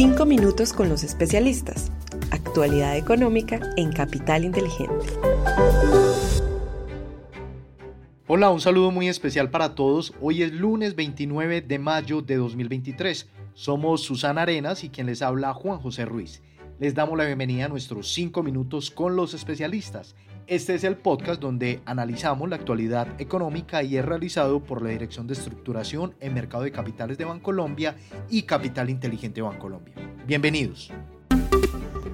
Cinco minutos con los especialistas. Actualidad económica en Capital Inteligente. Hola, un saludo muy especial para todos. Hoy es lunes 29 de mayo de 2023. Somos Susana Arenas y quien les habla Juan José Ruiz. Les damos la bienvenida a nuestros 5 minutos con los especialistas. Este es el podcast donde analizamos la actualidad económica y es realizado por la Dirección de Estructuración en Mercado de Capitales de Bancolombia y Capital Inteligente Bancolombia. Bienvenidos.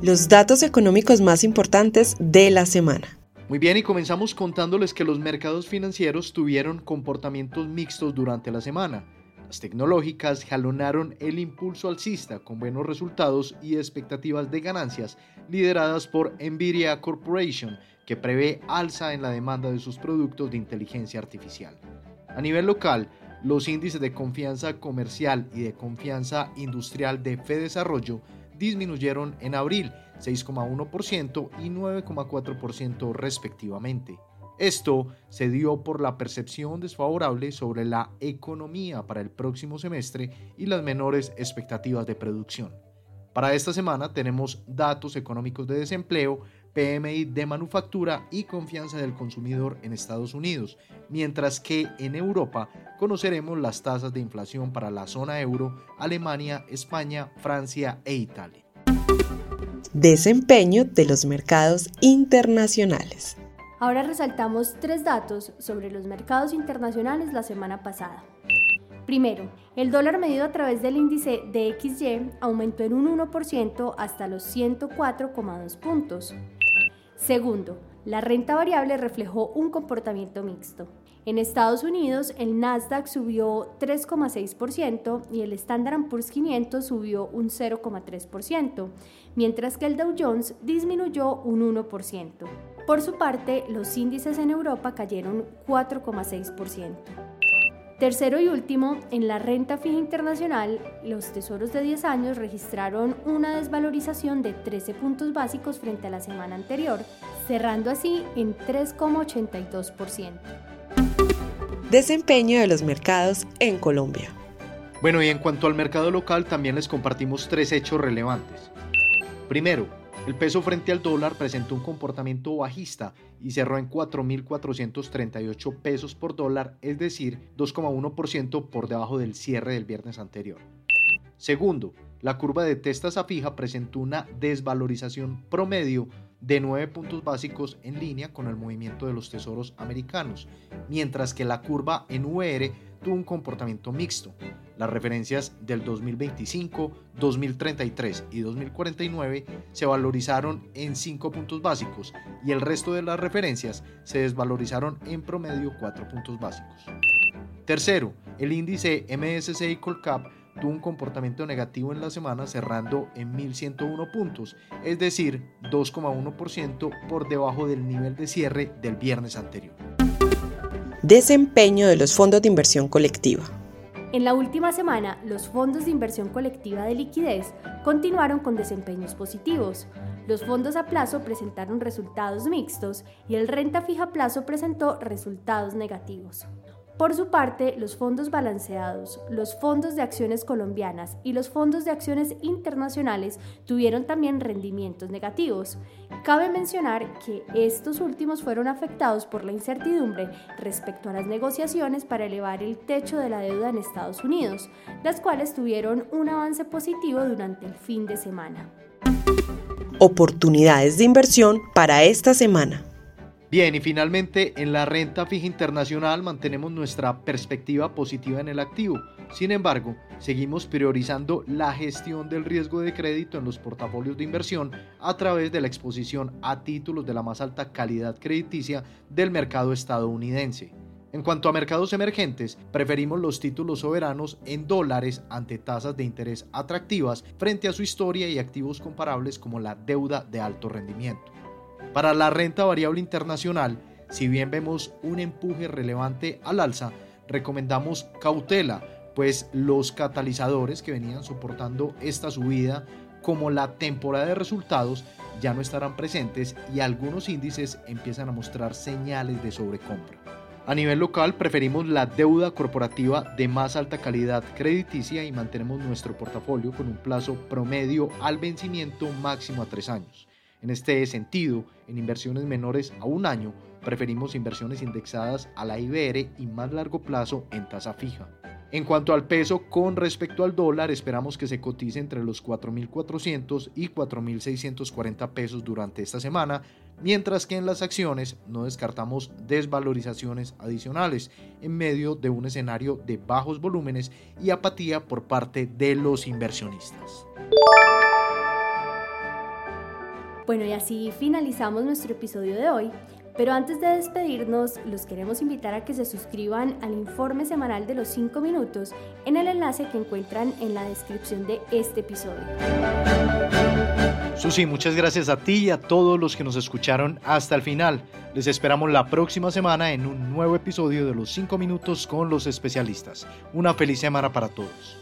Los datos económicos más importantes de la semana. Muy bien, y comenzamos contándoles que los mercados financieros tuvieron comportamientos mixtos durante la semana. Las tecnológicas jalonaron el impulso alcista con buenos resultados y expectativas de ganancias lideradas por Nvidia Corporation, que prevé alza en la demanda de sus productos de inteligencia artificial. A nivel local, los índices de confianza comercial y de confianza industrial de Fedesarrollo disminuyeron en abril 6,1% y 9,4% respectivamente. Esto se dio por la percepción desfavorable sobre la economía para el próximo semestre y las menores expectativas de producción. Para esta semana tenemos datos económicos de desempleo, PMI de manufactura y confianza del consumidor en Estados Unidos, mientras que en Europa conoceremos las tasas de inflación para la zona euro, Alemania, España, Francia e Italia. Desempeño de los mercados internacionales. Ahora resaltamos tres datos sobre los mercados internacionales la semana pasada. Primero, el dólar medido a través del índice DXY aumentó en un 1% hasta los 104,2 puntos. Segundo, la renta variable reflejó un comportamiento mixto. En Estados Unidos, el Nasdaq subió 3,6% y el Standard Poor's 500 subió un 0,3%, mientras que el Dow Jones disminuyó un 1%. Por su parte, los índices en Europa cayeron 4,6%. Tercero y último, en la renta fija internacional, los tesoros de 10 años registraron una desvalorización de 13 puntos básicos frente a la semana anterior, cerrando así en 3,82%. Desempeño de los mercados en Colombia. Bueno, y en cuanto al mercado local, también les compartimos tres hechos relevantes. Primero, el peso frente al dólar presentó un comportamiento bajista y cerró en 4.438 pesos por dólar, es decir, 2,1% por debajo del cierre del viernes anterior. Segundo, la curva de testas a fija presentó una desvalorización promedio de 9 puntos básicos en línea con el movimiento de los tesoros americanos, mientras que la curva en UR tuvo un comportamiento mixto. Las referencias del 2025, 2033 y 2049 se valorizaron en 5 puntos básicos y el resto de las referencias se desvalorizaron en promedio 4 puntos básicos. Tercero, el índice MSCI Colcap tuvo un comportamiento negativo en la semana cerrando en 1101 puntos, es decir, 2,1% por debajo del nivel de cierre del viernes anterior. Desempeño de los fondos de inversión colectiva. En la última semana, los fondos de inversión colectiva de liquidez continuaron con desempeños positivos. Los fondos a plazo presentaron resultados mixtos y el renta fija a plazo presentó resultados negativos. Por su parte, los fondos balanceados, los fondos de acciones colombianas y los fondos de acciones internacionales tuvieron también rendimientos negativos. Cabe mencionar que estos últimos fueron afectados por la incertidumbre respecto a las negociaciones para elevar el techo de la deuda en Estados Unidos, las cuales tuvieron un avance positivo durante el fin de semana. Oportunidades de inversión para esta semana. Bien, y finalmente en la renta fija internacional mantenemos nuestra perspectiva positiva en el activo. Sin embargo, seguimos priorizando la gestión del riesgo de crédito en los portafolios de inversión a través de la exposición a títulos de la más alta calidad crediticia del mercado estadounidense. En cuanto a mercados emergentes, preferimos los títulos soberanos en dólares ante tasas de interés atractivas frente a su historia y activos comparables como la deuda de alto rendimiento. Para la renta variable internacional, si bien vemos un empuje relevante al alza, recomendamos cautela, pues los catalizadores que venían soportando esta subida, como la temporada de resultados, ya no estarán presentes y algunos índices empiezan a mostrar señales de sobrecompra. A nivel local, preferimos la deuda corporativa de más alta calidad crediticia y mantenemos nuestro portafolio con un plazo promedio al vencimiento máximo a tres años. En este sentido, en inversiones menores a un año, preferimos inversiones indexadas a la IBR y más largo plazo en tasa fija. En cuanto al peso con respecto al dólar, esperamos que se cotice entre los 4.400 y 4.640 pesos durante esta semana, mientras que en las acciones no descartamos desvalorizaciones adicionales en medio de un escenario de bajos volúmenes y apatía por parte de los inversionistas. Bueno, y así finalizamos nuestro episodio de hoy. Pero antes de despedirnos, los queremos invitar a que se suscriban al informe semanal de los 5 minutos en el enlace que encuentran en la descripción de este episodio. Susi, muchas gracias a ti y a todos los que nos escucharon hasta el final. Les esperamos la próxima semana en un nuevo episodio de los 5 minutos con los especialistas. Una feliz semana para todos.